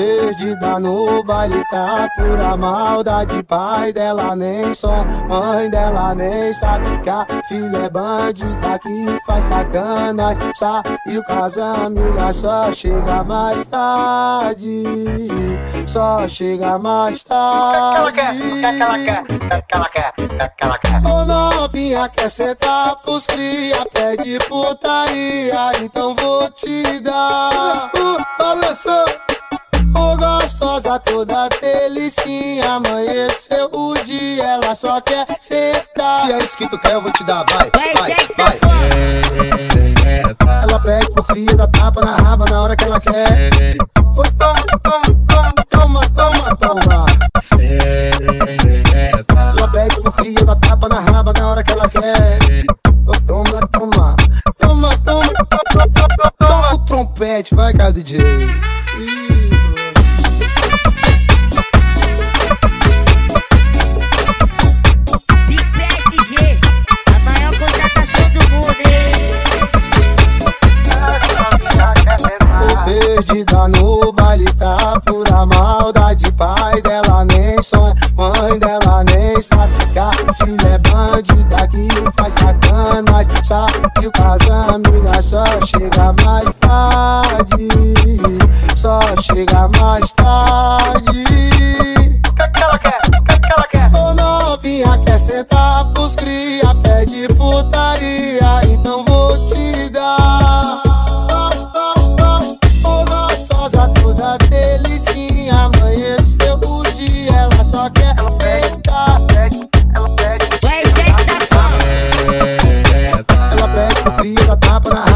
Perdida no baile tá pura maldade Pai dela nem só, mãe dela nem sabe Que a filha é bandida que faz sacanagem Saiu com as amigas, só chega mais tarde Só chega mais tarde O que ela quer? O que ela quer? O que ela quer? O? Ô novinha quer sentar pros cria Pede putaria, então vou te dar uh, Balançou Ô gostosa toda delicinha Amanheceu o dia, ela só quer sentar. Se é isso que tu quer, eu vou te dar, vai, Vai, vai. Ela pede pro cria, dá tapa na raba na hora que ela quer. Toma, toma, toma, toma, toma, toma. Ela pede pro cria, dá tapa na raba na hora que ela quer. Ô, Toma, toma, toma, toma Toca o trompete, vai cara DJ Tá no baile, tá pura maldade. Pai dela nem sonha, mãe dela nem sabe. Que a filha é bandida que faz sacanagem. Sabe que o casamento é só chega mais tarde. Só chega mais tarde. O que, que ela quer? O que, que ela quer? Ô novinha quer sentar pros cria. Ela pede pro cria da tapa na